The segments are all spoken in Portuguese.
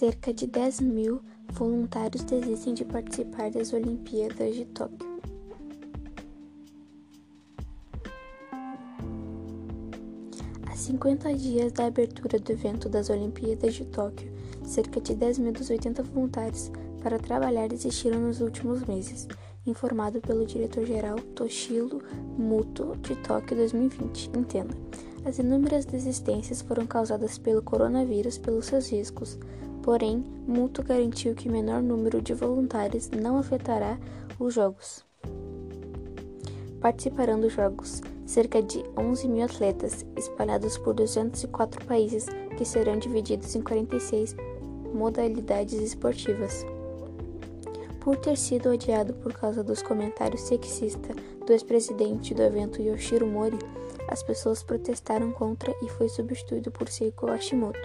cerca de 10 mil voluntários desistem de participar das Olimpíadas de Tóquio. A 50 dias da abertura do evento das Olimpíadas de Tóquio, cerca de 10 mil dos 80 voluntários para trabalhar desistiram nos últimos meses, informado pelo diretor-geral Toshiro Muto de Tóquio 2020. Entenda. As inúmeras desistências foram causadas pelo coronavírus pelos seus riscos, porém, Muto garantiu que menor número de voluntários não afetará os Jogos. Participarão dos Jogos cerca de 11 mil atletas, espalhados por 204 países, que serão divididos em 46 modalidades esportivas. Por ter sido odiado por causa dos comentários sexistas do ex-presidente do evento Yoshiro Mori, as pessoas protestaram contra e foi substituído por Seiko Hashimoto.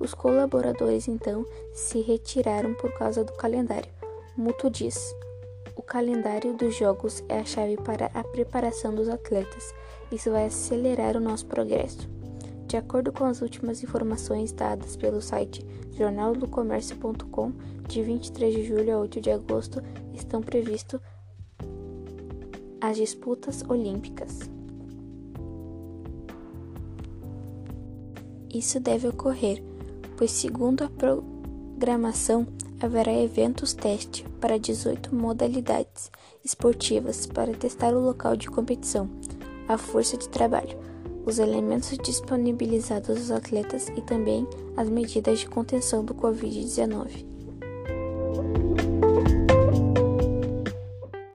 Os colaboradores então se retiraram por causa do calendário. Muto diz: O calendário dos jogos é a chave para a preparação dos atletas. Isso vai acelerar o nosso progresso. De acordo com as últimas informações dadas pelo site jornaldocomércio.com, de 23 de julho a 8 de agosto estão previstos as disputas olímpicas. Isso deve ocorrer, pois, segundo a programação, haverá eventos teste para 18 modalidades esportivas para testar o local de competição, a força de trabalho, os elementos disponibilizados aos atletas e também as medidas de contenção do Covid-19.